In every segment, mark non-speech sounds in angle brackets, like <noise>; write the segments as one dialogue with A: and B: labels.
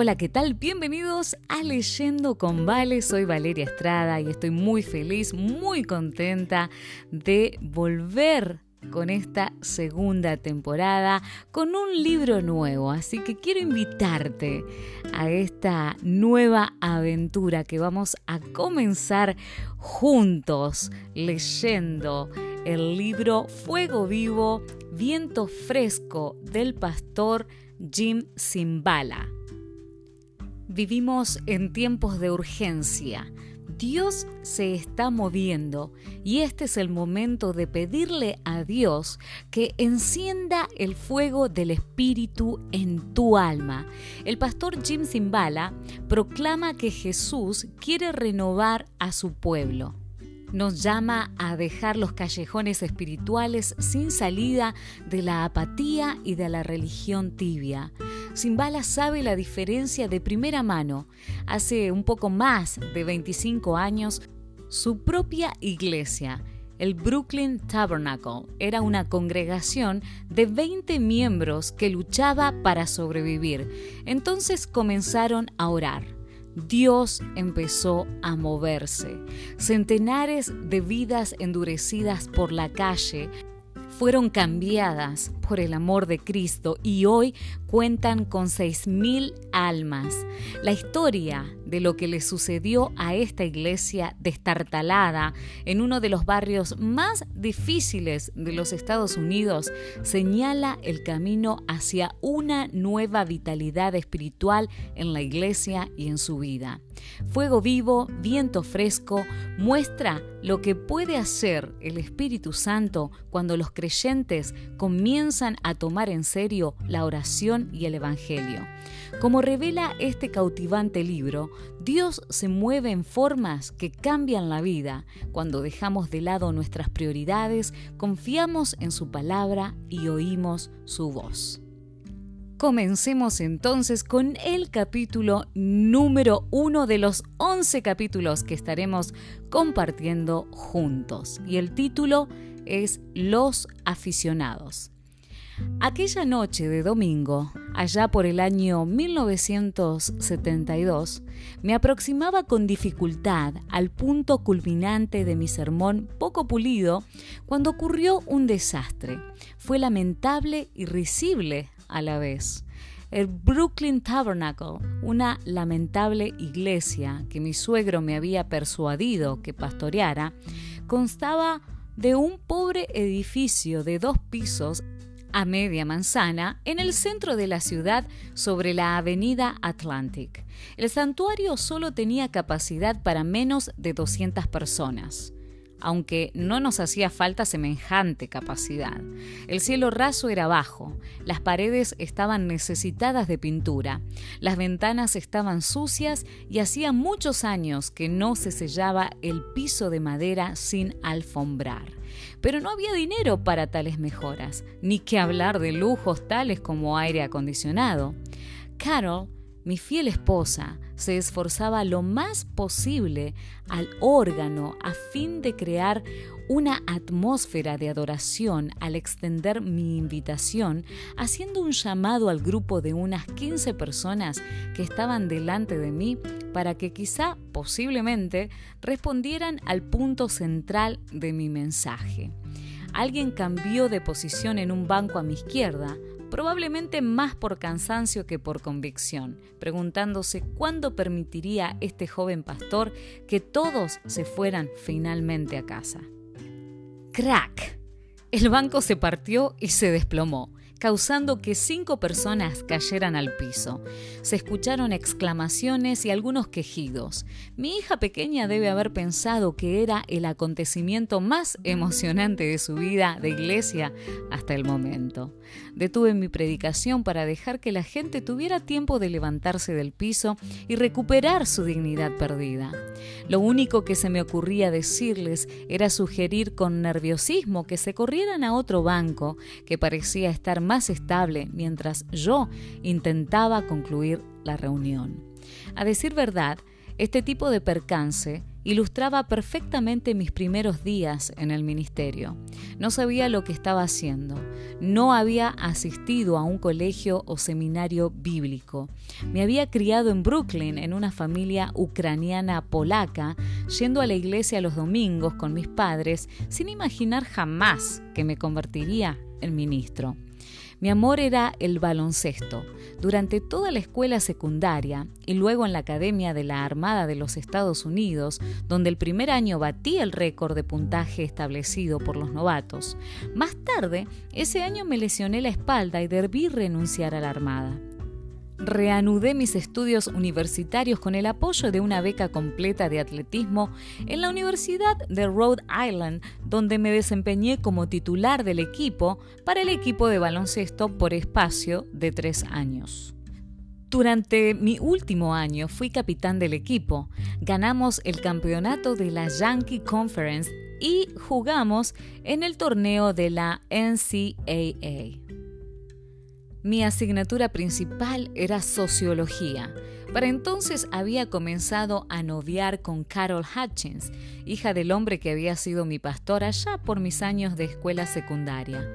A: Hola, ¿qué tal? Bienvenidos a Leyendo con Vale. Soy Valeria Estrada y estoy muy feliz, muy contenta de volver con esta segunda temporada con un libro nuevo. Así que quiero invitarte a esta nueva aventura que vamos a comenzar juntos leyendo el libro Fuego Vivo, Viento Fresco del pastor Jim Simbala. Vivimos en tiempos de urgencia. Dios se está moviendo y este es el momento de pedirle a Dios que encienda el fuego del Espíritu en tu alma. El pastor Jim Zimbala proclama que Jesús quiere renovar a su pueblo nos llama a dejar los callejones espirituales sin salida de la apatía y de la religión tibia. Simbala sabe la diferencia de primera mano. Hace un poco más de 25 años, su propia iglesia, el Brooklyn Tabernacle, era una congregación de 20 miembros que luchaba para sobrevivir. Entonces comenzaron a orar Dios empezó a moverse. Centenares de vidas endurecidas por la calle fueron cambiadas por el amor de Cristo y hoy cuentan con 6.000 almas. La historia de lo que le sucedió a esta iglesia destartalada en uno de los barrios más difíciles de los Estados Unidos señala el camino hacia una nueva vitalidad espiritual en la iglesia y en su vida. Fuego vivo, viento fresco, muestra lo que puede hacer el Espíritu Santo cuando los creyentes comienzan a tomar en serio la oración y el Evangelio. Como revela este cautivante libro, Dios se mueve en formas que cambian la vida cuando dejamos de lado nuestras prioridades, confiamos en su palabra y oímos su voz. Comencemos entonces con el capítulo número uno de los 11 capítulos que estaremos compartiendo juntos. Y el título es Los aficionados. Aquella noche de domingo, allá por el año 1972, me aproximaba con dificultad al punto culminante de mi sermón poco pulido cuando ocurrió un desastre. Fue lamentable y risible a la vez. El Brooklyn Tabernacle, una lamentable iglesia que mi suegro me había persuadido que pastoreara, constaba de un pobre edificio de dos pisos a media manzana en el centro de la ciudad sobre la avenida Atlantic. El santuario solo tenía capacidad para menos de 200 personas aunque no nos hacía falta semejante capacidad. El cielo raso era bajo, las paredes estaban necesitadas de pintura, las ventanas estaban sucias y hacía muchos años que no se sellaba el piso de madera sin alfombrar. Pero no había dinero para tales mejoras, ni que hablar de lujos tales como aire acondicionado. Carol mi fiel esposa se esforzaba lo más posible al órgano a fin de crear una atmósfera de adoración al extender mi invitación, haciendo un llamado al grupo de unas 15 personas que estaban delante de mí para que quizá, posiblemente, respondieran al punto central de mi mensaje. Alguien cambió de posición en un banco a mi izquierda, probablemente más por cansancio que por convicción, preguntándose cuándo permitiría este joven pastor que todos se fueran finalmente a casa. ¡Crack! El banco se partió y se desplomó causando que cinco personas cayeran al piso. Se escucharon exclamaciones y algunos quejidos. Mi hija pequeña debe haber pensado que era el acontecimiento más emocionante de su vida de iglesia hasta el momento. Detuve mi predicación para dejar que la gente tuviera tiempo de levantarse del piso y recuperar su dignidad perdida. Lo único que se me ocurría decirles era sugerir con nerviosismo que se corrieran a otro banco que parecía estar más estable mientras yo intentaba concluir la reunión. A decir verdad, este tipo de percance ilustraba perfectamente mis primeros días en el ministerio. No sabía lo que estaba haciendo. No había asistido a un colegio o seminario bíblico. Me había criado en Brooklyn en una familia ucraniana polaca, yendo a la iglesia los domingos con mis padres, sin imaginar jamás que me convertiría en ministro. Mi amor era el baloncesto. Durante toda la escuela secundaria y luego en la Academia de la Armada de los Estados Unidos, donde el primer año batí el récord de puntaje establecido por los novatos. Más tarde, ese año me lesioné la espalda y debí renunciar a la Armada reanudé mis estudios universitarios con el apoyo de una beca completa de atletismo en la Universidad de Rhode Island, donde me desempeñé como titular del equipo para el equipo de baloncesto por espacio de tres años. Durante mi último año fui capitán del equipo, ganamos el campeonato de la Yankee Conference y jugamos en el torneo de la NCAA. Mi asignatura principal era sociología. Para entonces había comenzado a noviar con Carol Hutchins, hija del hombre que había sido mi pastor allá por mis años de escuela secundaria.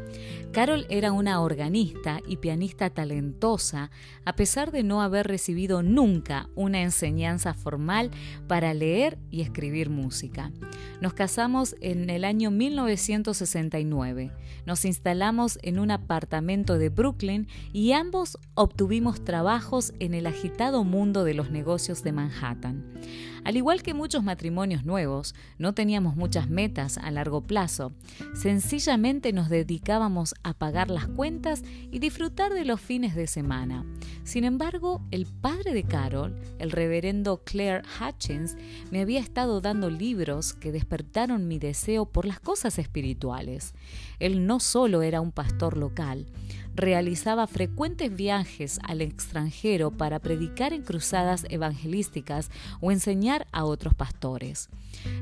A: Carol era una organista y pianista talentosa, a pesar de no haber recibido nunca una enseñanza formal para leer y escribir música. Nos casamos en el año 1969. Nos instalamos en un apartamento de Brooklyn y ambos obtuvimos trabajos en el agitado mundo de los negocios de Manhattan. Al igual que muchos matrimonios nuevos, no teníamos muchas metas a largo plazo. Sencillamente nos dedicábamos a pagar las cuentas y disfrutar de los fines de semana. Sin embargo, el padre de Carol, el reverendo Claire Hutchins, me había estado dando libros que despertaron mi deseo por las cosas espirituales. Él no solo era un pastor local, realizaba frecuentes viajes al extranjero para predicar en cruzadas evangelísticas o enseñar a otros pastores.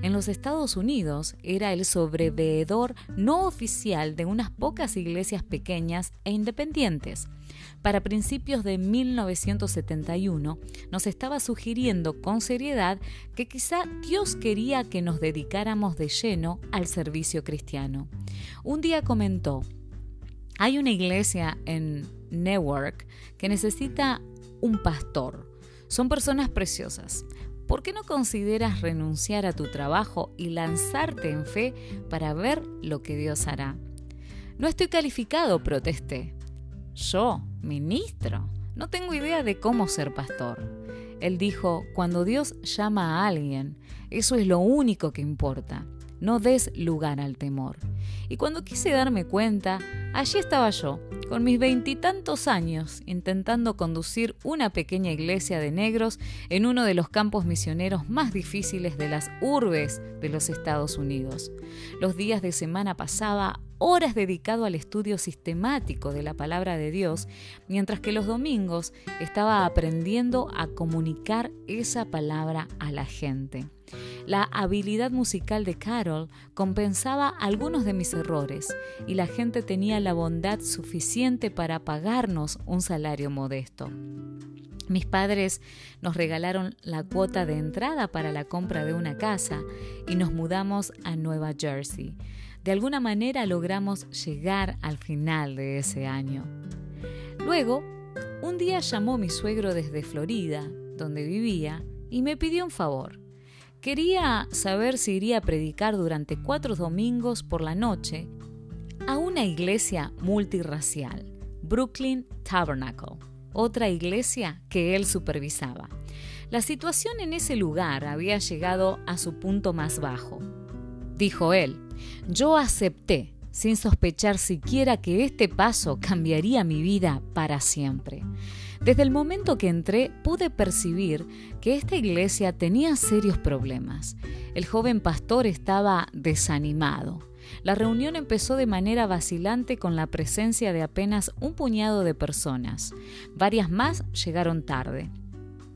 A: En los Estados Unidos era el sobreveedor no oficial de unas pocas iglesias pequeñas e independientes. Para principios de 1971 nos estaba sugiriendo con seriedad que quizá Dios quería que nos dedicáramos de lleno al servicio cristiano. Un día comentó, hay una iglesia en Newark que necesita un pastor. Son personas preciosas. ¿Por qué no consideras renunciar a tu trabajo y lanzarte en fe para ver lo que Dios hará? No estoy calificado, protesté. Yo, ministro, no tengo idea de cómo ser pastor. Él dijo, cuando Dios llama a alguien, eso es lo único que importa. No des lugar al temor. Y cuando quise darme cuenta, allí estaba yo, con mis veintitantos años, intentando conducir una pequeña iglesia de negros en uno de los campos misioneros más difíciles de las urbes de los Estados Unidos. Los días de semana pasaba horas dedicado al estudio sistemático de la palabra de Dios, mientras que los domingos estaba aprendiendo a comunicar esa palabra a la gente. La habilidad musical de Carol compensaba algunos de mis errores y la gente tenía la bondad suficiente para pagarnos un salario modesto. Mis padres nos regalaron la cuota de entrada para la compra de una casa y nos mudamos a Nueva Jersey. De alguna manera logramos llegar al final de ese año. Luego, un día llamó mi suegro desde Florida, donde vivía, y me pidió un favor. Quería saber si iría a predicar durante cuatro domingos por la noche a una iglesia multirracial, Brooklyn Tabernacle, otra iglesia que él supervisaba. La situación en ese lugar había llegado a su punto más bajo. Dijo él, yo acepté, sin sospechar siquiera que este paso cambiaría mi vida para siempre. Desde el momento que entré pude percibir que esta iglesia tenía serios problemas. El joven pastor estaba desanimado. La reunión empezó de manera vacilante con la presencia de apenas un puñado de personas. Varias más llegaron tarde.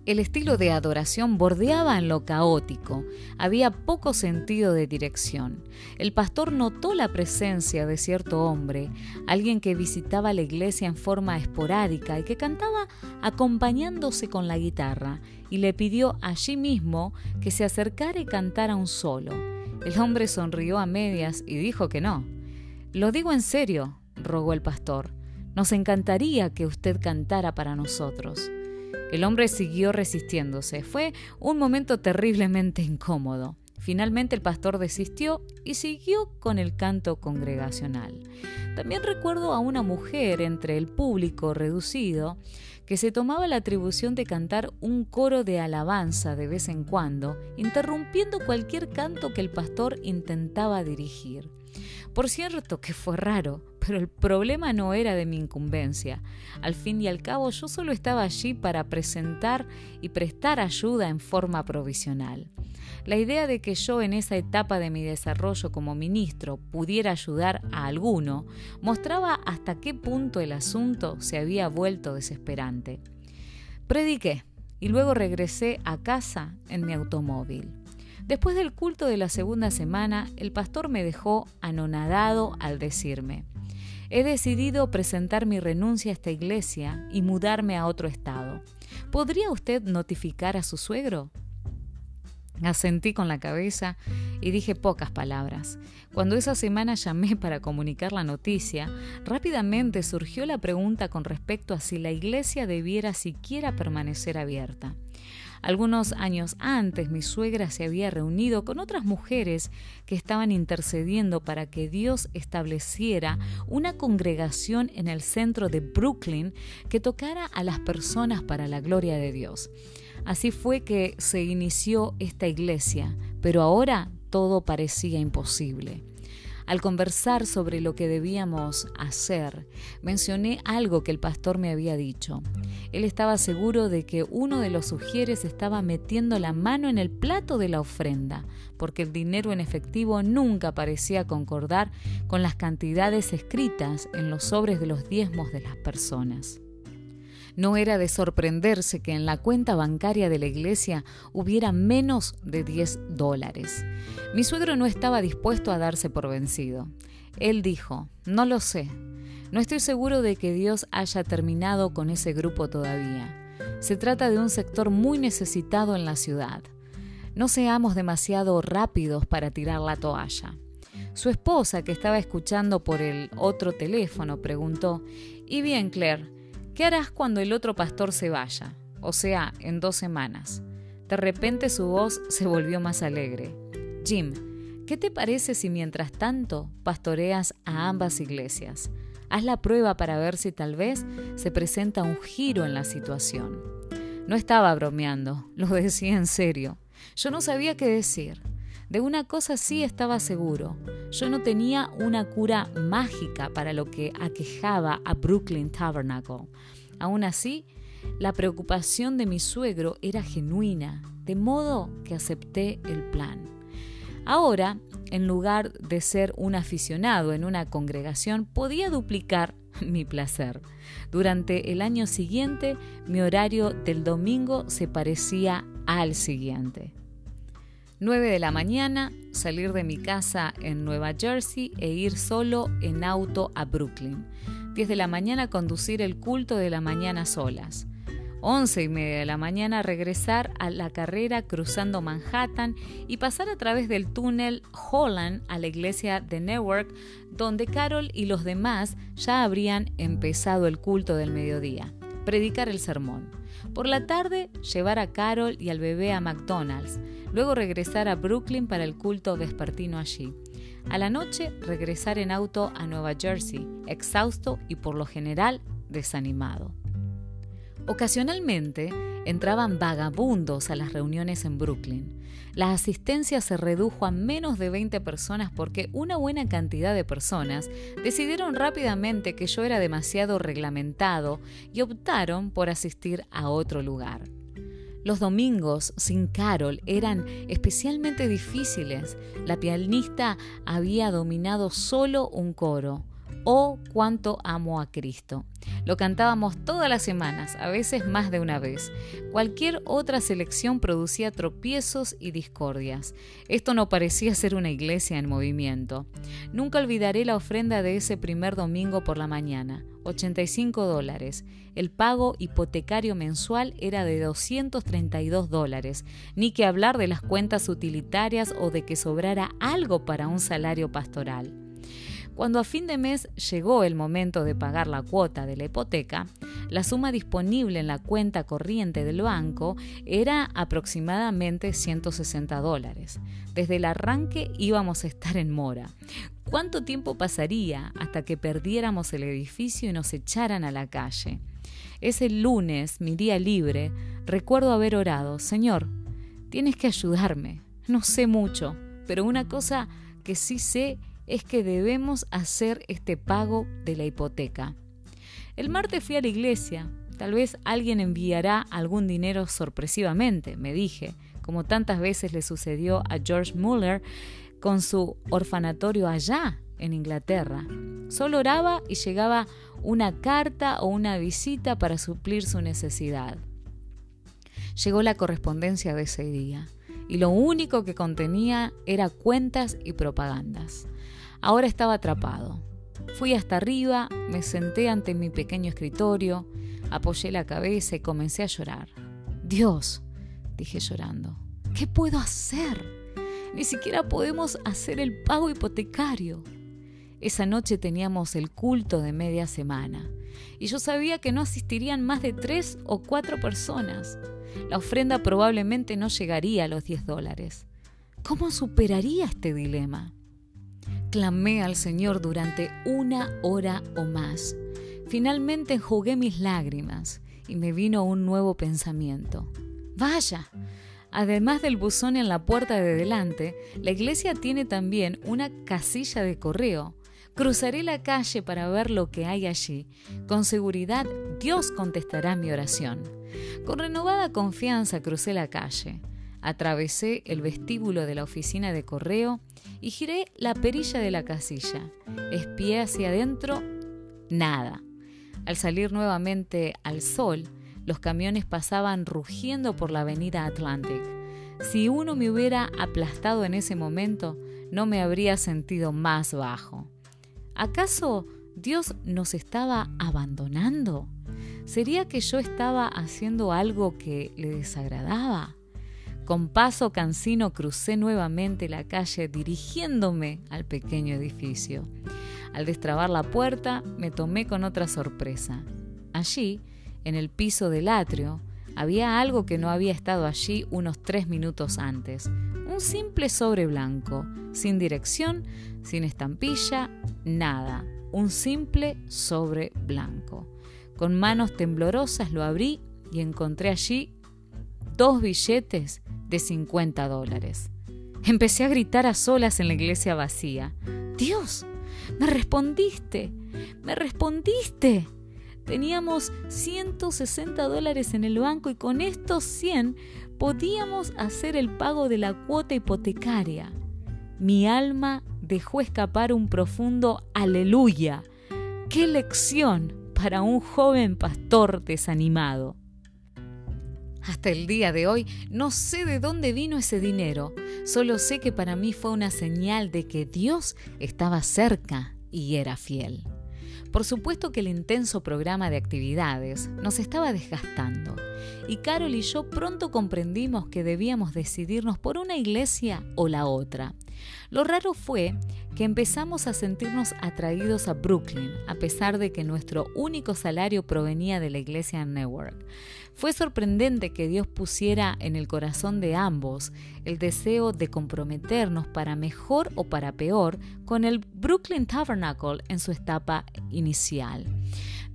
A: El estilo de adoración bordeaba en lo caótico, había poco sentido de dirección. El pastor notó la presencia de cierto hombre, alguien que visitaba la iglesia en forma esporádica y que cantaba acompañándose con la guitarra, y le pidió allí mismo que se acercara y cantara un solo. El hombre sonrió a medias y dijo que no. Lo digo en serio, rogó el pastor. Nos encantaría que usted cantara para nosotros. El hombre siguió resistiéndose. Fue un momento terriblemente incómodo. Finalmente el pastor desistió y siguió con el canto congregacional. También recuerdo a una mujer entre el público reducido que se tomaba la atribución de cantar un coro de alabanza de vez en cuando, interrumpiendo cualquier canto que el pastor intentaba dirigir. Por cierto que fue raro, pero el problema no era de mi incumbencia. Al fin y al cabo yo solo estaba allí para presentar y prestar ayuda en forma provisional. La idea de que yo en esa etapa de mi desarrollo como ministro pudiera ayudar a alguno mostraba hasta qué punto el asunto se había vuelto desesperante. Prediqué y luego regresé a casa en mi automóvil. Después del culto de la segunda semana, el pastor me dejó anonadado al decirme, he decidido presentar mi renuncia a esta iglesia y mudarme a otro estado. ¿Podría usted notificar a su suegro? Asentí con la cabeza y dije pocas palabras. Cuando esa semana llamé para comunicar la noticia, rápidamente surgió la pregunta con respecto a si la iglesia debiera siquiera permanecer abierta. Algunos años antes mi suegra se había reunido con otras mujeres que estaban intercediendo para que Dios estableciera una congregación en el centro de Brooklyn que tocara a las personas para la gloria de Dios. Así fue que se inició esta iglesia, pero ahora todo parecía imposible. Al conversar sobre lo que debíamos hacer, mencioné algo que el pastor me había dicho. Él estaba seguro de que uno de los sugieres estaba metiendo la mano en el plato de la ofrenda, porque el dinero en efectivo nunca parecía concordar con las cantidades escritas en los sobres de los diezmos de las personas. No era de sorprenderse que en la cuenta bancaria de la iglesia hubiera menos de 10 dólares. Mi suegro no estaba dispuesto a darse por vencido. Él dijo, no lo sé. No estoy seguro de que Dios haya terminado con ese grupo todavía. Se trata de un sector muy necesitado en la ciudad. No seamos demasiado rápidos para tirar la toalla. Su esposa, que estaba escuchando por el otro teléfono, preguntó, ¿Y bien, Claire? ¿Qué harás cuando el otro pastor se vaya? O sea, en dos semanas. De repente su voz se volvió más alegre. Jim, ¿qué te parece si mientras tanto pastoreas a ambas iglesias? Haz la prueba para ver si tal vez se presenta un giro en la situación. No estaba bromeando, lo decía en serio. Yo no sabía qué decir. De una cosa sí estaba seguro. Yo no tenía una cura mágica para lo que aquejaba a Brooklyn Tabernacle. Aún así, la preocupación de mi suegro era genuina, de modo que acepté el plan. Ahora, en lugar de ser un aficionado en una congregación, podía duplicar <laughs> mi placer. Durante el año siguiente, mi horario del domingo se parecía al siguiente. 9 de la mañana, salir de mi casa en Nueva Jersey e ir solo en auto a Brooklyn. 10 de la mañana conducir el culto de la mañana solas. 11 y media de la mañana regresar a la carrera cruzando Manhattan y pasar a través del túnel Holland a la iglesia de Newark, donde Carol y los demás ya habrían empezado el culto del mediodía. Predicar el sermón. Por la tarde, llevar a Carol y al bebé a McDonald's luego regresar a Brooklyn para el culto vespertino allí. A la noche regresar en auto a Nueva Jersey, exhausto y por lo general desanimado. Ocasionalmente entraban vagabundos a las reuniones en Brooklyn. La asistencia se redujo a menos de 20 personas porque una buena cantidad de personas decidieron rápidamente que yo era demasiado reglamentado y optaron por asistir a otro lugar. Los domingos sin Carol eran especialmente difíciles. La pianista había dominado solo un coro. Oh, cuánto amo a Cristo. Lo cantábamos todas las semanas, a veces más de una vez. Cualquier otra selección producía tropiezos y discordias. Esto no parecía ser una iglesia en movimiento. Nunca olvidaré la ofrenda de ese primer domingo por la mañana. 85 dólares. El pago hipotecario mensual era de 232 dólares. Ni que hablar de las cuentas utilitarias o de que sobrara algo para un salario pastoral. Cuando a fin de mes llegó el momento de pagar la cuota de la hipoteca, la suma disponible en la cuenta corriente del banco era aproximadamente 160 dólares. Desde el arranque íbamos a estar en mora. ¿Cuánto tiempo pasaría hasta que perdiéramos el edificio y nos echaran a la calle? Ese lunes, mi día libre, recuerdo haber orado, Señor, tienes que ayudarme. No sé mucho, pero una cosa que sí sé es que debemos hacer este pago de la hipoteca. El martes fui a la iglesia. Tal vez alguien enviará algún dinero sorpresivamente, me dije, como tantas veces le sucedió a George Muller con su orfanatorio allá en Inglaterra. Solo oraba y llegaba una carta o una visita para suplir su necesidad. Llegó la correspondencia de ese día y lo único que contenía era cuentas y propagandas. Ahora estaba atrapado. Fui hasta arriba, me senté ante mi pequeño escritorio, apoyé la cabeza y comencé a llorar. Dios, dije llorando, ¿qué puedo hacer? Ni siquiera podemos hacer el pago hipotecario. Esa noche teníamos el culto de media semana y yo sabía que no asistirían más de tres o cuatro personas. La ofrenda probablemente no llegaría a los 10 dólares. ¿Cómo superaría este dilema? Clamé al Señor durante una hora o más. Finalmente enjugué mis lágrimas y me vino un nuevo pensamiento. Vaya, además del buzón en la puerta de delante, la iglesia tiene también una casilla de correo. Cruzaré la calle para ver lo que hay allí. Con seguridad Dios contestará mi oración. Con renovada confianza crucé la calle. Atravesé el vestíbulo de la oficina de correo y giré la perilla de la casilla. Espié hacia adentro, nada. Al salir nuevamente al sol, los camiones pasaban rugiendo por la avenida Atlantic. Si uno me hubiera aplastado en ese momento, no me habría sentido más bajo. ¿Acaso Dios nos estaba abandonando? ¿Sería que yo estaba haciendo algo que le desagradaba? Con paso cansino crucé nuevamente la calle dirigiéndome al pequeño edificio. Al destrabar la puerta me tomé con otra sorpresa. Allí, en el piso del atrio, había algo que no había estado allí unos tres minutos antes. Un simple sobre blanco, sin dirección, sin estampilla, nada. Un simple sobre blanco. Con manos temblorosas lo abrí y encontré allí dos billetes de 50 dólares. Empecé a gritar a solas en la iglesia vacía. Dios, me respondiste, me respondiste. Teníamos 160 dólares en el banco y con estos 100 podíamos hacer el pago de la cuota hipotecaria. Mi alma dejó escapar un profundo aleluya. ¡Qué lección para un joven pastor desanimado! Hasta el día de hoy no sé de dónde vino ese dinero, solo sé que para mí fue una señal de que Dios estaba cerca y era fiel. Por supuesto que el intenso programa de actividades nos estaba desgastando y Carol y yo pronto comprendimos que debíamos decidirnos por una iglesia o la otra. Lo raro fue que empezamos a sentirnos atraídos a Brooklyn, a pesar de que nuestro único salario provenía de la iglesia Network. Fue sorprendente que Dios pusiera en el corazón de ambos el deseo de comprometernos para mejor o para peor con el Brooklyn Tabernacle en su etapa inicial.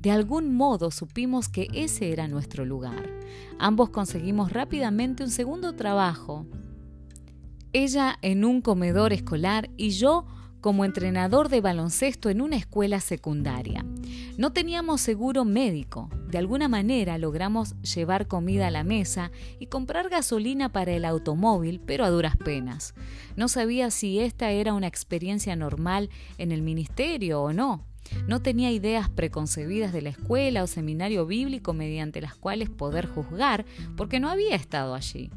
A: De algún modo supimos que ese era nuestro lugar. Ambos conseguimos rápidamente un segundo trabajo. Ella en un comedor escolar y yo como entrenador de baloncesto en una escuela secundaria. No teníamos seguro médico. De alguna manera logramos llevar comida a la mesa y comprar gasolina para el automóvil, pero a duras penas. No sabía si esta era una experiencia normal en el ministerio o no. No tenía ideas preconcebidas de la escuela o seminario bíblico mediante las cuales poder juzgar, porque no había estado allí.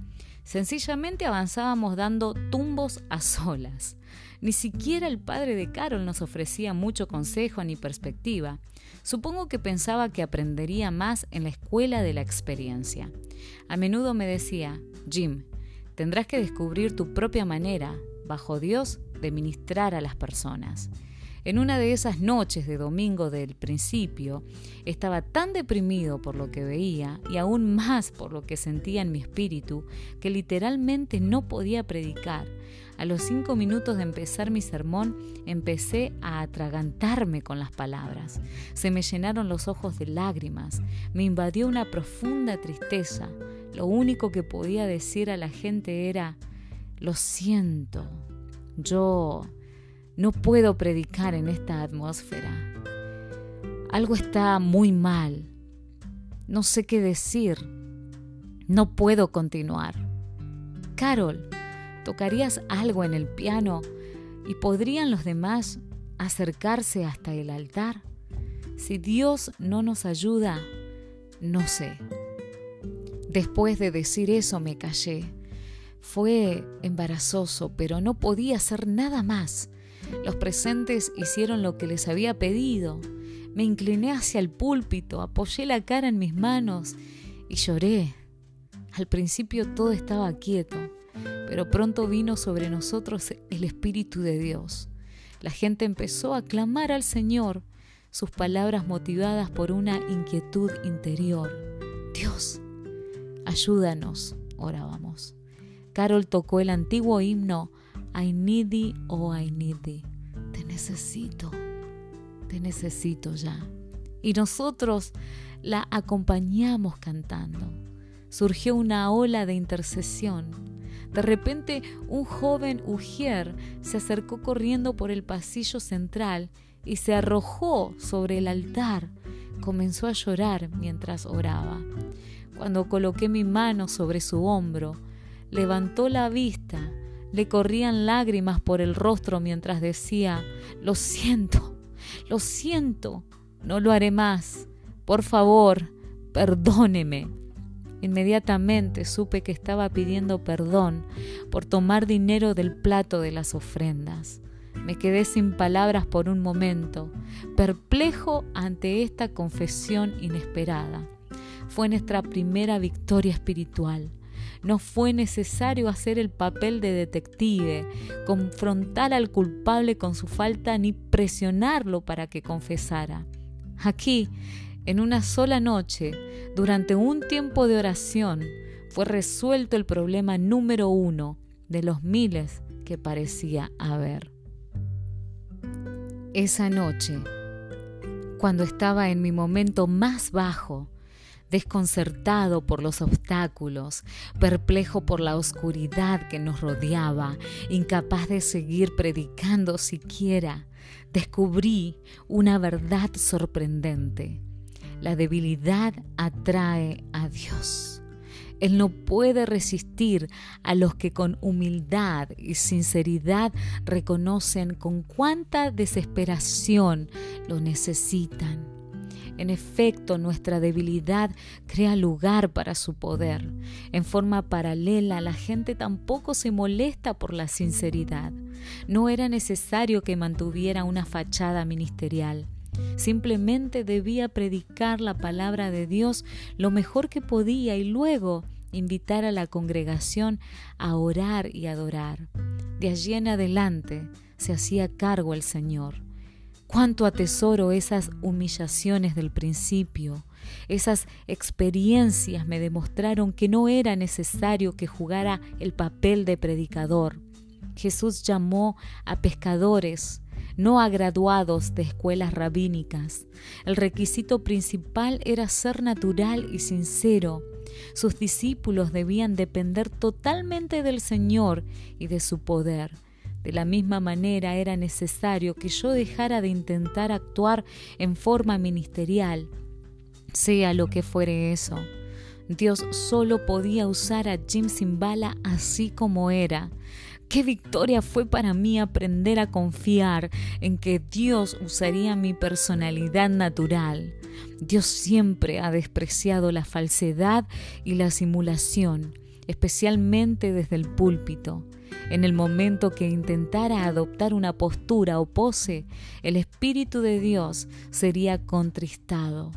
A: Sencillamente avanzábamos dando tumbos a solas. Ni siquiera el padre de Carol nos ofrecía mucho consejo ni perspectiva. Supongo que pensaba que aprendería más en la escuela de la experiencia. A menudo me decía, Jim, tendrás que descubrir tu propia manera, bajo Dios, de ministrar a las personas. En una de esas noches de domingo del principio, estaba tan deprimido por lo que veía y aún más por lo que sentía en mi espíritu que literalmente no podía predicar. A los cinco minutos de empezar mi sermón empecé a atragantarme con las palabras. Se me llenaron los ojos de lágrimas, me invadió una profunda tristeza. Lo único que podía decir a la gente era, lo siento, yo no puedo predicar en esta atmósfera. Algo está muy mal. No sé qué decir. No puedo continuar. Carol, ¿tocarías algo en el piano y podrían los demás acercarse hasta el altar? Si Dios no nos ayuda, no sé. Después de decir eso me callé. Fue embarazoso, pero no podía hacer nada más. Los presentes hicieron lo que les había pedido. Me incliné hacia el púlpito, apoyé la cara en mis manos y lloré. Al principio todo estaba quieto, pero pronto vino sobre nosotros el Espíritu de Dios. La gente empezó a clamar al Señor, sus palabras motivadas por una inquietud interior. Dios, ayúdanos, orábamos. Carol tocó el antiguo himno I need thee, oh I need. Te necesito, te necesito ya. Y nosotros la acompañamos cantando. Surgió una ola de intercesión. De repente un joven Ujier se acercó corriendo por el pasillo central y se arrojó sobre el altar. Comenzó a llorar mientras oraba. Cuando coloqué mi mano sobre su hombro, levantó la vista le corrían lágrimas por el rostro mientras decía, lo siento, lo siento, no lo haré más. Por favor, perdóneme. Inmediatamente supe que estaba pidiendo perdón por tomar dinero del plato de las ofrendas. Me quedé sin palabras por un momento, perplejo ante esta confesión inesperada. Fue nuestra primera victoria espiritual. No fue necesario hacer el papel de detective, confrontar al culpable con su falta ni presionarlo para que confesara. Aquí, en una sola noche, durante un tiempo de oración, fue resuelto el problema número uno de los miles que parecía haber. Esa noche, cuando estaba en mi momento más bajo, desconcertado por los obstáculos, perplejo por la oscuridad que nos rodeaba, incapaz de seguir predicando siquiera, descubrí una verdad sorprendente. La debilidad atrae a Dios. Él no puede resistir a los que con humildad y sinceridad reconocen con cuánta desesperación lo necesitan. En efecto, nuestra debilidad crea lugar para su poder. En forma paralela, la gente tampoco se molesta por la sinceridad. No era necesario que mantuviera una fachada ministerial. Simplemente debía predicar la palabra de Dios lo mejor que podía y luego invitar a la congregación a orar y adorar. De allí en adelante se hacía cargo el Señor. Cuánto atesoro esas humillaciones del principio. Esas experiencias me demostraron que no era necesario que jugara el papel de predicador. Jesús llamó a pescadores, no a graduados de escuelas rabínicas. El requisito principal era ser natural y sincero. Sus discípulos debían depender totalmente del Señor y de su poder. De la misma manera era necesario que yo dejara de intentar actuar en forma ministerial, sea lo que fuere eso. Dios solo podía usar a Jim Simbala así como era. Qué victoria fue para mí aprender a confiar en que Dios usaría mi personalidad natural. Dios siempre ha despreciado la falsedad y la simulación, especialmente desde el púlpito. En el momento que intentara adoptar una postura o pose, el Espíritu de Dios sería contristado.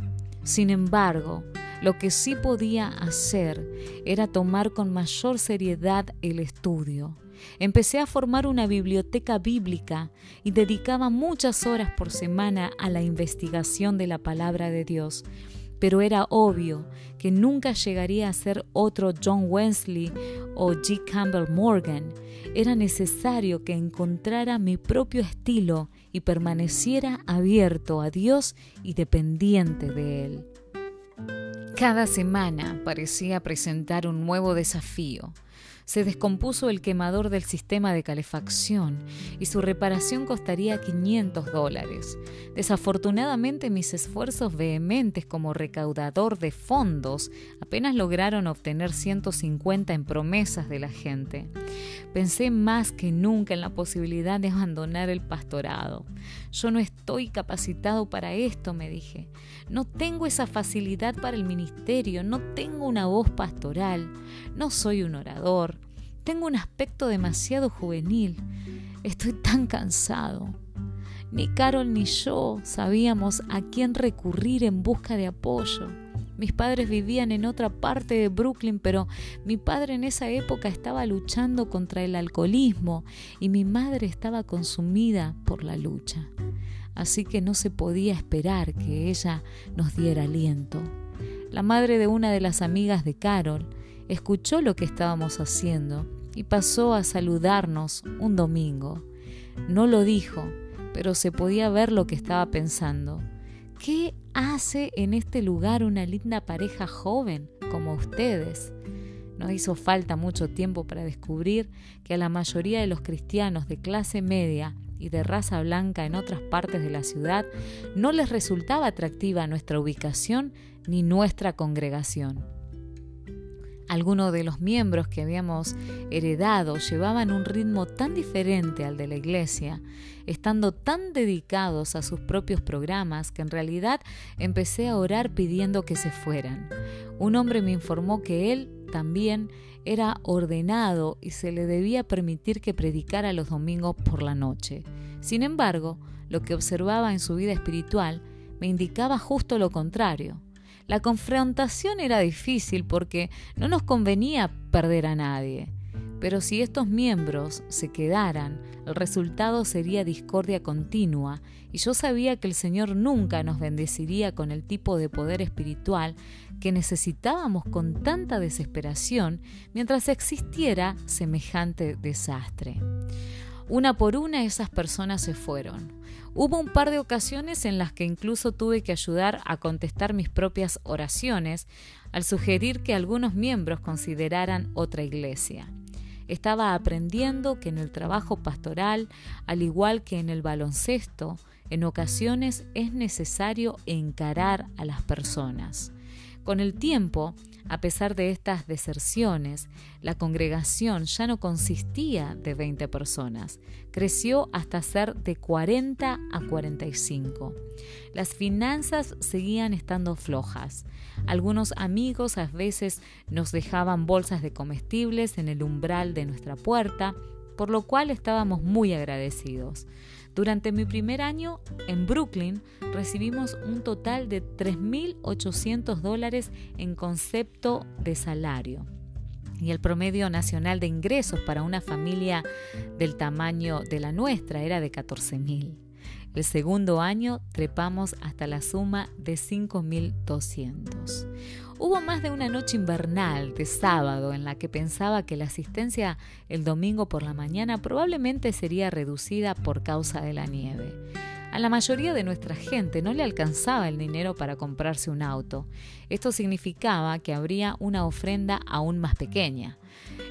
A: Sin embargo, lo que sí podía hacer era tomar con mayor seriedad el estudio. Empecé a formar una biblioteca bíblica y dedicaba muchas horas por semana a la investigación de la palabra de Dios. Pero era obvio que nunca llegaría a ser otro John Wesley o G. Campbell Morgan. Era necesario que encontrara mi propio estilo y permaneciera abierto a Dios y dependiente de Él. Cada semana parecía presentar un nuevo desafío se descompuso el quemador del sistema de calefacción y su reparación costaría 500 dólares. Desafortunadamente mis esfuerzos vehementes como recaudador de fondos apenas lograron obtener 150 en promesas de la gente. Pensé más que nunca en la posibilidad de abandonar el pastorado. Yo no estoy capacitado para esto, me dije. No tengo esa facilidad para el ministerio, no tengo una voz pastoral, no soy un orador, tengo un aspecto demasiado juvenil. Estoy tan cansado. Ni Carol ni yo sabíamos a quién recurrir en busca de apoyo. Mis padres vivían en otra parte de Brooklyn, pero mi padre en esa época estaba luchando contra el alcoholismo y mi madre estaba consumida por la lucha. Así que no se podía esperar que ella nos diera aliento. La madre de una de las amigas de Carol escuchó lo que estábamos haciendo y pasó a saludarnos un domingo. No lo dijo, pero se podía ver lo que estaba pensando. ¿Qué hace en este lugar una linda pareja joven como ustedes? No hizo falta mucho tiempo para descubrir que a la mayoría de los cristianos de clase media y de raza blanca en otras partes de la ciudad no les resultaba atractiva nuestra ubicación ni nuestra congregación. Algunos de los miembros que habíamos heredado llevaban un ritmo tan diferente al de la iglesia, estando tan dedicados a sus propios programas que en realidad empecé a orar pidiendo que se fueran. Un hombre me informó que él también era ordenado y se le debía permitir que predicara los domingos por la noche. Sin embargo, lo que observaba en su vida espiritual me indicaba justo lo contrario. La confrontación era difícil porque no nos convenía perder a nadie. Pero si estos miembros se quedaran, el resultado sería discordia continua, y yo sabía que el Señor nunca nos bendeciría con el tipo de poder espiritual que necesitábamos con tanta desesperación mientras existiera semejante desastre. Una por una esas personas se fueron. Hubo un par de ocasiones en las que incluso tuve que ayudar a contestar mis propias oraciones al sugerir que algunos miembros consideraran otra iglesia. Estaba aprendiendo que en el trabajo pastoral, al igual que en el baloncesto, en ocasiones es necesario encarar a las personas. Con el tiempo, a pesar de estas deserciones, la congregación ya no consistía de 20 personas, creció hasta ser de 40 a 45. Las finanzas seguían estando flojas. Algunos amigos a veces nos dejaban bolsas de comestibles en el umbral de nuestra puerta, por lo cual estábamos muy agradecidos. Durante mi primer año en Brooklyn recibimos un total de 3.800 dólares en concepto de salario. Y el promedio nacional de ingresos para una familia del tamaño de la nuestra era de 14.000. El segundo año trepamos hasta la suma de 5.200. Hubo más de una noche invernal de sábado en la que pensaba que la asistencia el domingo por la mañana probablemente sería reducida por causa de la nieve. A la mayoría de nuestra gente no le alcanzaba el dinero para comprarse un auto. Esto significaba que habría una ofrenda aún más pequeña.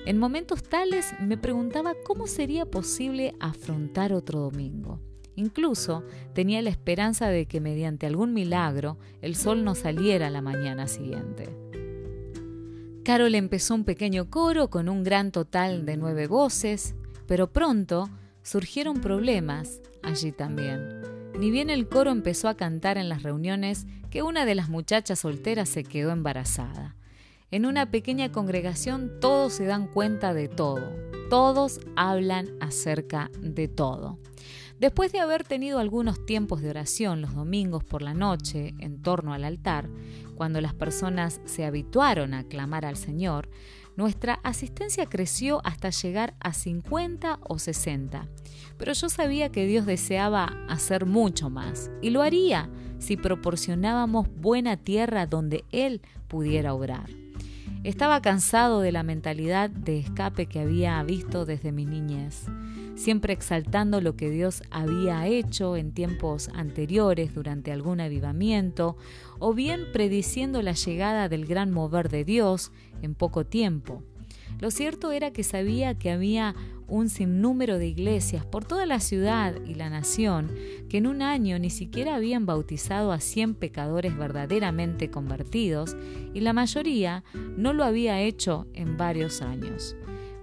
A: En momentos tales me preguntaba cómo sería posible afrontar otro domingo. Incluso tenía la esperanza de que mediante algún milagro el sol no saliera la mañana siguiente. Carol empezó un pequeño coro con un gran total de nueve voces. Pero pronto surgieron problemas allí también. Ni bien el coro empezó a cantar en las reuniones que una de las muchachas solteras se quedó embarazada. En una pequeña congregación todos se dan cuenta de todo, todos hablan acerca de todo. Después de haber tenido algunos tiempos de oración los domingos por la noche en torno al altar, cuando las personas se habituaron a clamar al Señor, nuestra asistencia creció hasta llegar a 50 o 60. Pero yo sabía que Dios deseaba hacer mucho más y lo haría si proporcionábamos buena tierra donde Él pudiera obrar. Estaba cansado de la mentalidad de escape que había visto desde mi niñez, siempre exaltando lo que Dios había hecho en tiempos anteriores durante algún avivamiento, o bien prediciendo la llegada del gran mover de Dios en poco tiempo. Lo cierto era que sabía que había un sinnúmero de iglesias por toda la ciudad y la nación que en un año ni siquiera habían bautizado a 100 pecadores verdaderamente convertidos y la mayoría no lo había hecho en varios años.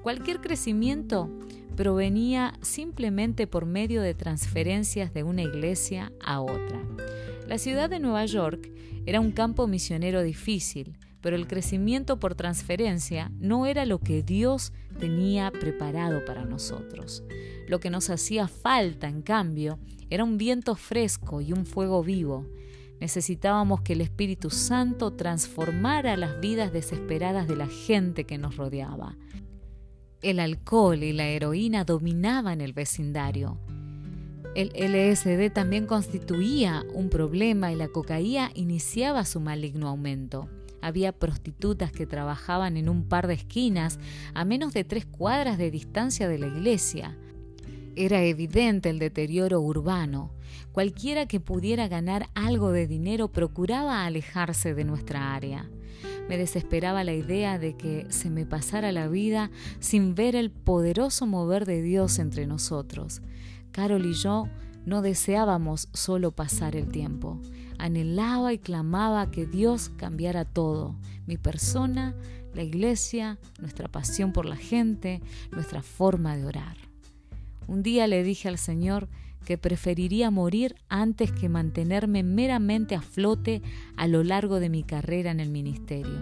A: Cualquier crecimiento provenía simplemente por medio de transferencias de una iglesia a otra. La ciudad de Nueva York era un campo misionero difícil, pero el crecimiento por transferencia no era lo que Dios tenía preparado para nosotros. Lo que nos hacía falta, en cambio, era un viento fresco y un fuego vivo. Necesitábamos que el Espíritu Santo transformara las vidas desesperadas de la gente que nos rodeaba. El alcohol y la heroína dominaban el vecindario. El LSD también constituía un problema y la cocaína iniciaba su maligno aumento. Había prostitutas que trabajaban en un par de esquinas a menos de tres cuadras de distancia de la iglesia. Era evidente el deterioro urbano. Cualquiera que pudiera ganar algo de dinero procuraba alejarse de nuestra área. Me desesperaba la idea de que se me pasara la vida sin ver el poderoso mover de Dios entre nosotros. Carol y yo no deseábamos solo pasar el tiempo anhelaba y clamaba que Dios cambiara todo, mi persona, la iglesia, nuestra pasión por la gente, nuestra forma de orar. Un día le dije al Señor que preferiría morir antes que mantenerme meramente a flote a lo largo de mi carrera en el ministerio,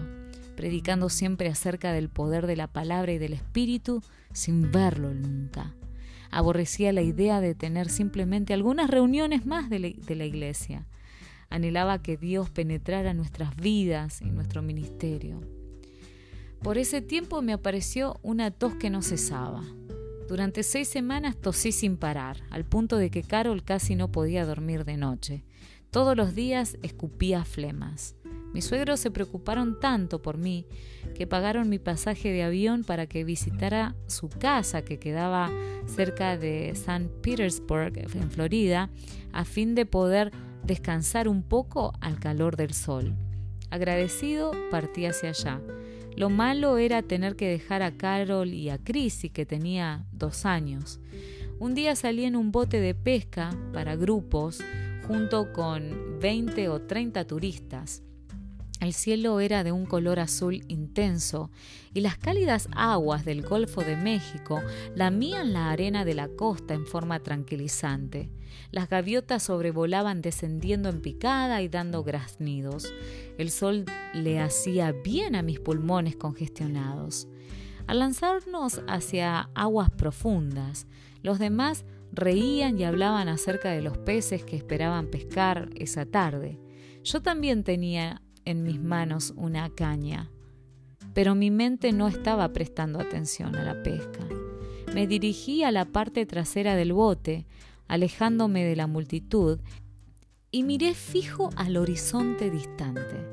A: predicando siempre acerca del poder de la palabra y del Espíritu sin verlo nunca. Aborrecía la idea de tener simplemente algunas reuniones más de la, iglesia anhelaba que Dios penetrara nuestras vidas y nuestro ministerio. Por ese tiempo me apareció una tos que no cesaba. Durante seis semanas tosí sin parar, al punto de que Carol casi no podía dormir de noche. Todos los días escupía flemas. Mis suegros se preocuparon tanto por mí que pagaron mi pasaje de avión para que visitara su casa que quedaba cerca de St. Petersburg, en Florida, a fin de poder descansar un poco al calor del sol. Agradecido, partí hacia allá. Lo malo era tener que dejar a Carol y a Chrissy, que tenía dos años. Un día salí en un bote de pesca para grupos junto con 20 o 30 turistas. El cielo era de un color azul intenso y las cálidas aguas del Golfo de México lamían la arena de la costa en forma tranquilizante. Las gaviotas sobrevolaban descendiendo en picada y dando graznidos. El sol le hacía bien a mis pulmones congestionados. Al lanzarnos hacia aguas profundas, los demás reían y hablaban acerca de los peces que esperaban pescar esa tarde. Yo también tenía en mis manos una caña, pero mi mente no estaba prestando atención a la pesca. Me dirigí a la parte trasera del bote, alejándome de la multitud, y miré fijo al horizonte distante.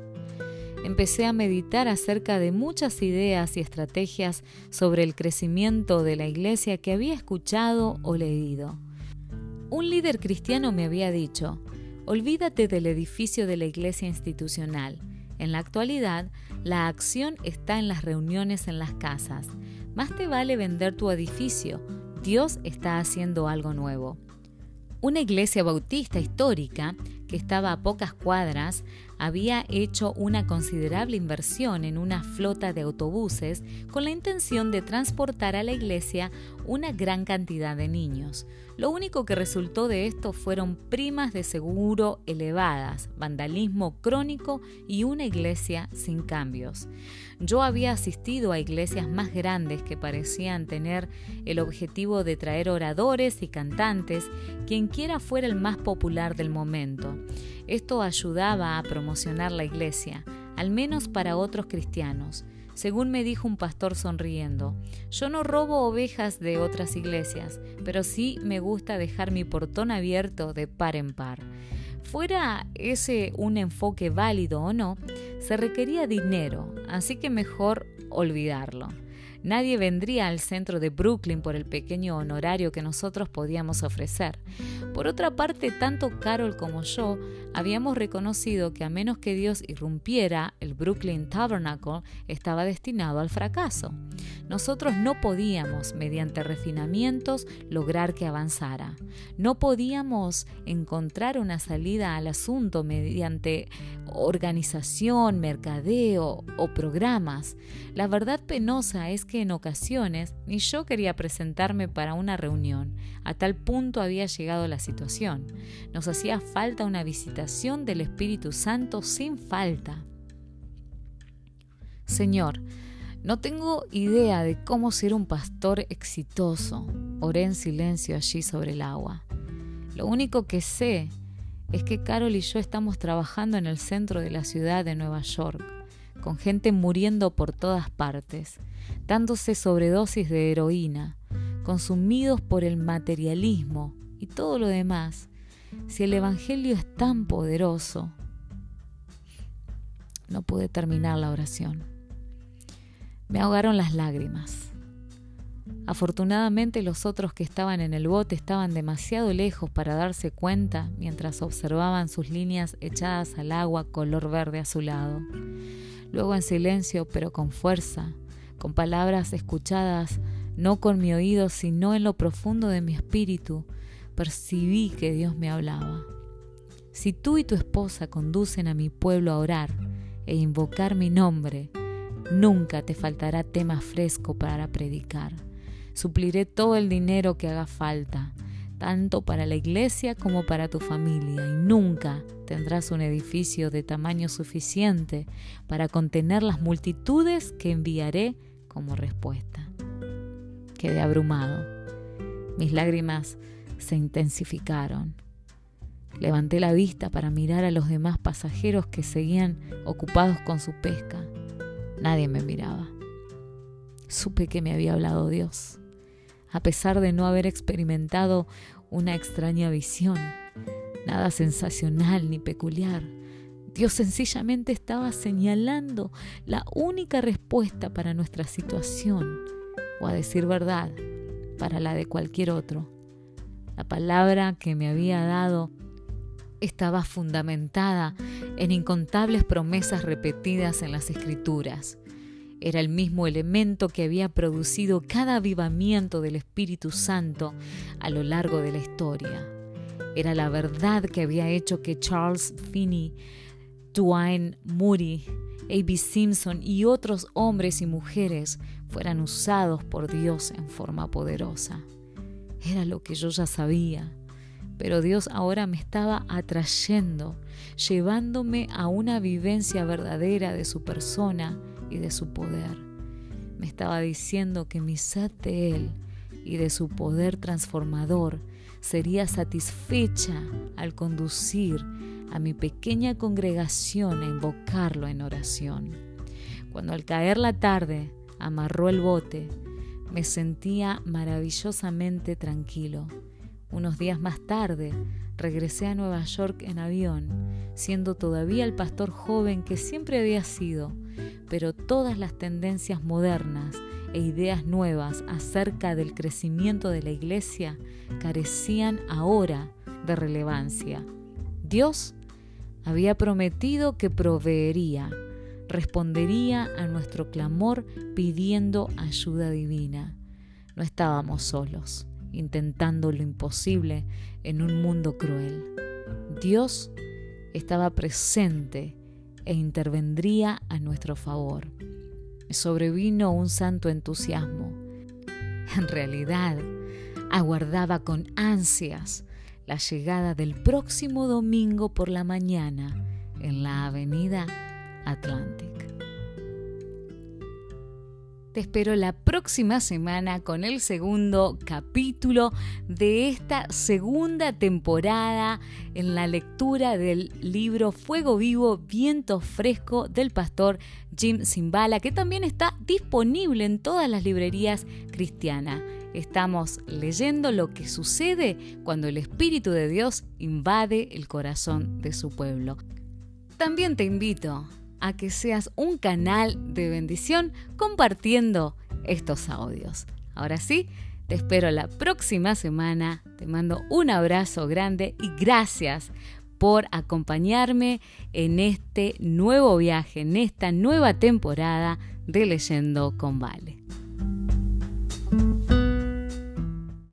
A: Empecé a meditar acerca de muchas ideas y estrategias sobre el crecimiento de la iglesia que había escuchado o leído. Un líder cristiano me había dicho, Olvídate del edificio de la iglesia institucional. En la actualidad, la acción está en las reuniones en las casas. Más te vale vender tu edificio. Dios está haciendo algo nuevo. Una iglesia bautista histórica, que estaba a pocas cuadras, había hecho una considerable inversión en una flota de autobuses con la intención de transportar a la iglesia una gran cantidad de niños. Lo único que resultó de esto fueron primas de seguro elevadas, vandalismo crónico y una iglesia sin cambios. Yo había asistido a iglesias más grandes que parecían tener el objetivo de traer oradores y cantantes, quienquiera fuera el más popular del momento. Esto ayudaba a promocionar la iglesia, al menos para otros cristianos. Según me dijo un pastor sonriendo, yo no robo ovejas de otras iglesias, pero sí me gusta dejar mi portón abierto de par en par. Fuera ese un enfoque válido o no, se requería dinero, así que mejor olvidarlo. Nadie vendría al centro de Brooklyn por el pequeño honorario que nosotros podíamos ofrecer. Por otra parte, tanto Carol como yo habíamos reconocido que a menos que Dios irrumpiera, el Brooklyn Tabernacle estaba destinado al fracaso. Nosotros no podíamos, mediante refinamientos, lograr que avanzara. No podíamos encontrar una salida al asunto mediante organización, mercadeo o programas. La verdad penosa es que en ocasiones ni yo quería presentarme para una reunión. A tal punto había llegado la situación. Nos hacía falta una visitación del Espíritu Santo sin falta. Señor, no tengo idea de cómo ser un pastor exitoso. Oré en silencio allí sobre el agua. Lo único que sé es que Carol y yo estamos trabajando en el centro de la ciudad de Nueva York, con gente muriendo por todas partes, dándose sobredosis de heroína, consumidos por el materialismo y todo lo demás. Si el Evangelio es tan poderoso, no pude terminar la oración. Me ahogaron las lágrimas. Afortunadamente los otros que estaban en el bote estaban demasiado lejos para darse cuenta mientras observaban sus líneas echadas al agua color verde azulado. Luego en silencio pero con fuerza, con palabras escuchadas no con mi oído sino en lo profundo de mi espíritu, percibí que Dios me hablaba. Si tú y tu esposa conducen a mi pueblo a orar e invocar mi nombre, nunca te faltará tema fresco para predicar. Supliré todo el dinero que haga falta, tanto para la iglesia como para tu familia, y nunca tendrás un edificio de tamaño suficiente para contener las multitudes que enviaré como respuesta. Quedé abrumado. Mis lágrimas se intensificaron. Levanté la vista para mirar a los demás pasajeros que seguían ocupados con su pesca. Nadie me miraba. Supe que me había hablado Dios a pesar de no haber experimentado una extraña visión, nada sensacional ni peculiar. Dios sencillamente estaba señalando la única respuesta para nuestra situación, o a decir verdad, para la de cualquier otro. La palabra que me había dado estaba fundamentada en incontables promesas repetidas en las escrituras. Era el mismo elemento que había producido cada avivamiento del Espíritu Santo a lo largo de la historia. Era la verdad que había hecho que Charles Finney, Dwayne Moody, A.B. Simpson y otros hombres y mujeres fueran usados por Dios en forma poderosa. Era lo que yo ya sabía, pero Dios ahora me estaba atrayendo, llevándome a una vivencia verdadera de su persona y de su poder. Me estaba diciendo que mi sed de Él y de su poder transformador sería satisfecha al conducir a mi pequeña congregación a invocarlo en oración. Cuando al caer la tarde amarró el bote, me sentía maravillosamente tranquilo. Unos días más tarde regresé a Nueva York en avión, siendo todavía el pastor joven que siempre había sido, pero todas las tendencias modernas e ideas nuevas acerca del crecimiento de la iglesia carecían ahora de relevancia. Dios había prometido que proveería, respondería a nuestro clamor pidiendo ayuda divina. No estábamos solos, intentando lo imposible en un mundo cruel. Dios estaba presente e intervendría a nuestro favor. Sobrevino un santo entusiasmo. En realidad, aguardaba con ansias la llegada del próximo domingo por la mañana en la avenida Atlantic. Te espero la próxima semana con el segundo capítulo de esta segunda temporada en la lectura del libro Fuego Vivo, Viento Fresco del pastor Jim Zimbala, que también está disponible en todas las librerías cristianas. Estamos leyendo lo que sucede cuando el Espíritu de Dios invade el corazón de su pueblo. También te invito a que seas un canal de bendición compartiendo estos audios. Ahora sí, te espero la próxima semana. Te mando un abrazo grande y gracias por acompañarme en este nuevo viaje, en esta nueva temporada de Leyendo con Vale.